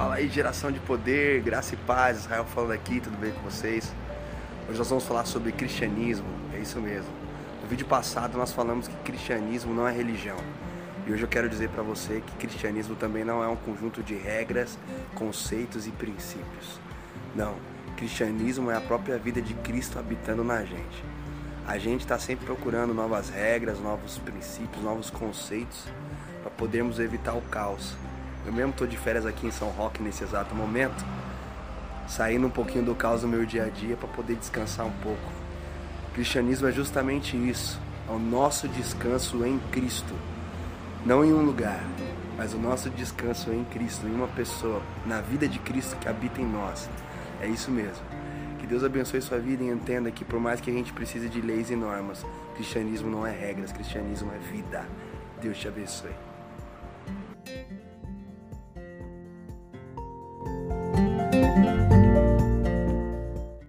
Fala aí, geração de poder, graça e paz. Israel falando aqui, tudo bem com vocês? Hoje nós vamos falar sobre cristianismo, é isso mesmo. No vídeo passado nós falamos que cristianismo não é religião. E hoje eu quero dizer para você que cristianismo também não é um conjunto de regras, conceitos e princípios. Não, cristianismo é a própria vida de Cristo habitando na gente. A gente está sempre procurando novas regras, novos princípios, novos conceitos para podermos evitar o caos. Eu mesmo estou de férias aqui em São Roque nesse exato momento, saindo um pouquinho do caos do meu dia a dia para poder descansar um pouco. O cristianismo é justamente isso, é o nosso descanso em Cristo, não em um lugar, mas o nosso descanso em Cristo, em uma pessoa, na vida de Cristo que habita em nós. É isso mesmo. Que Deus abençoe sua vida e entenda que por mais que a gente precise de leis e normas, cristianismo não é regras, cristianismo é vida. Deus te abençoe.